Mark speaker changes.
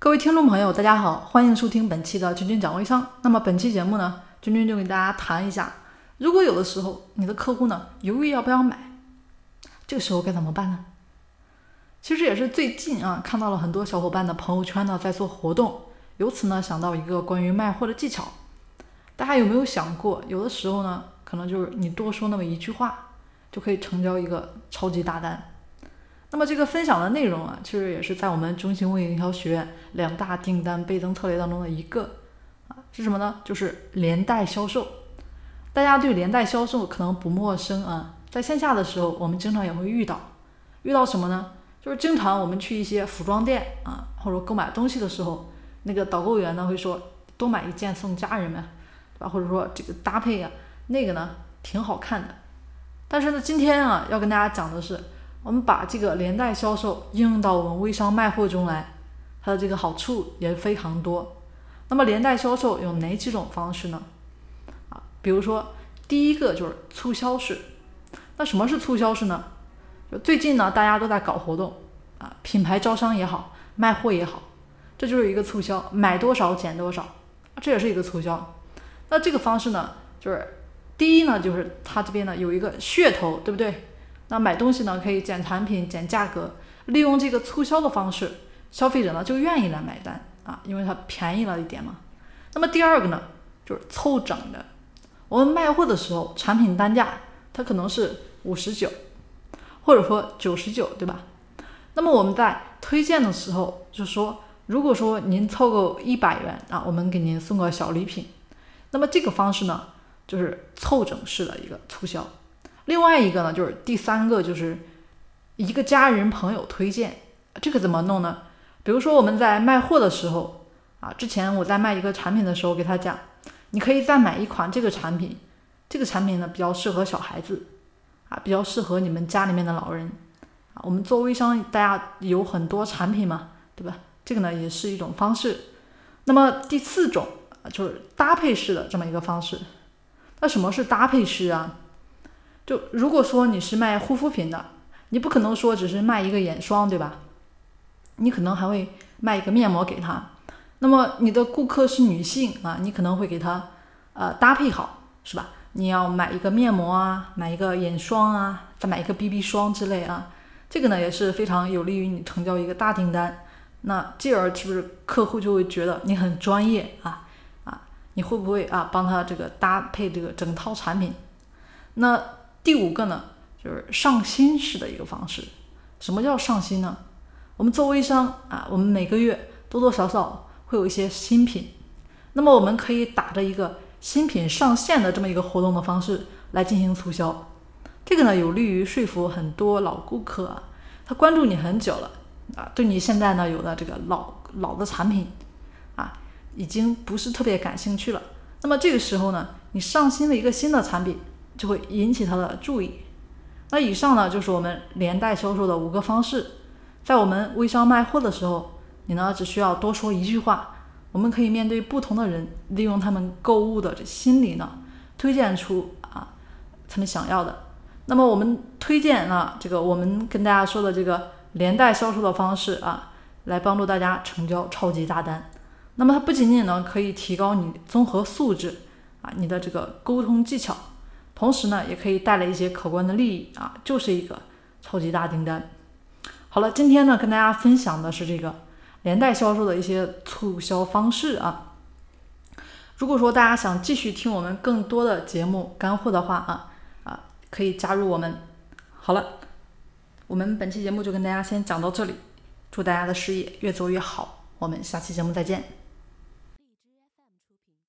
Speaker 1: 各位听众朋友，大家好，欢迎收听本期的君君讲微商。那么本期节目呢，君君就给大家谈一下，如果有的时候你的客户呢犹豫要不要买，这个时候该怎么办呢？其实也是最近啊，看到了很多小伙伴的朋友圈呢在做活动，由此呢想到一个关于卖货的技巧。大家有没有想过，有的时候呢，可能就是你多说那么一句话，就可以成交一个超级大单。那么这个分享的内容啊，其实也是在我们中心微营销学院两大订单倍增策略当中的一个啊，是什么呢？就是连带销售。大家对连带销售可能不陌生啊，在线下的时候，我们经常也会遇到，遇到什么呢？就是经常我们去一些服装店啊，或者购买东西的时候，那个导购员呢会说多买一件送家人们，对吧？或者说这个搭配呀，那个呢挺好看的。但是呢，今天啊要跟大家讲的是。我们把这个连带销售应用到我们微商卖货中来，它的这个好处也非常多。那么连带销售有哪几种方式呢？啊，比如说第一个就是促销式。那什么是促销式呢？就最近呢，大家都在搞活动啊，品牌招商也好，卖货也好，这就是一个促销，买多少减多少，这也是一个促销。那这个方式呢，就是第一呢，就是它这边呢有一个噱头，对不对？那买东西呢，可以减产品、减价格，利用这个促销的方式，消费者呢就愿意来买单啊，因为它便宜了一点嘛。那么第二个呢，就是凑整的。我们卖货的时候，产品单价它可能是五十九，或者说九十九，对吧？那么我们在推荐的时候就说，如果说您凑够一百元啊，我们给您送个小礼品。那么这个方式呢，就是凑整式的一个促销。另外一个呢，就是第三个，就是一个家人朋友推荐，这个怎么弄呢？比如说我们在卖货的时候啊，之前我在卖一个产品的时候，给他讲，你可以再买一款这个产品，这个产品呢比较适合小孩子啊，比较适合你们家里面的老人啊。我们做微商，大家有很多产品嘛，对吧？这个呢也是一种方式。那么第四种啊，就是搭配式的这么一个方式。那什么是搭配式啊？就如果说你是卖护肤品的，你不可能说只是卖一个眼霜，对吧？你可能还会卖一个面膜给他。那么你的顾客是女性啊，你可能会给她呃搭配好，是吧？你要买一个面膜啊，买一个眼霜啊，再买一个 BB 霜之类啊。这个呢也是非常有利于你成交一个大订单。那继而是不是客户就会觉得你很专业啊啊？你会不会啊帮他这个搭配这个整套产品？那第五个呢，就是上新式的一个方式。什么叫上新呢？我们做微商啊，我们每个月多多少少会有一些新品，那么我们可以打着一个新品上线的这么一个活动的方式来进行促销。这个呢，有利于说服很多老顾客，啊，他关注你很久了啊，对你现在呢有的这个老老的产品啊，已经不是特别感兴趣了。那么这个时候呢，你上新的一个新的产品。就会引起他的注意。那以上呢，就是我们连带销售的五个方式。在我们微商卖货的时候，你呢只需要多说一句话，我们可以面对不同的人，利用他们购物的这心理呢，推荐出啊他们想要的。那么我们推荐呢这个我们跟大家说的这个连带销售的方式啊，来帮助大家成交超级大单。那么它不仅仅呢可以提高你综合素质啊，你的这个沟通技巧。同时呢，也可以带来一些可观的利益啊，就是一个超级大订单。好了，今天呢跟大家分享的是这个连带销售的一些促销方式啊。如果说大家想继续听我们更多的节目干货的话啊啊，可以加入我们。好了，我们本期节目就跟大家先讲到这里，祝大家的事业越做越好，我们下期节目再见。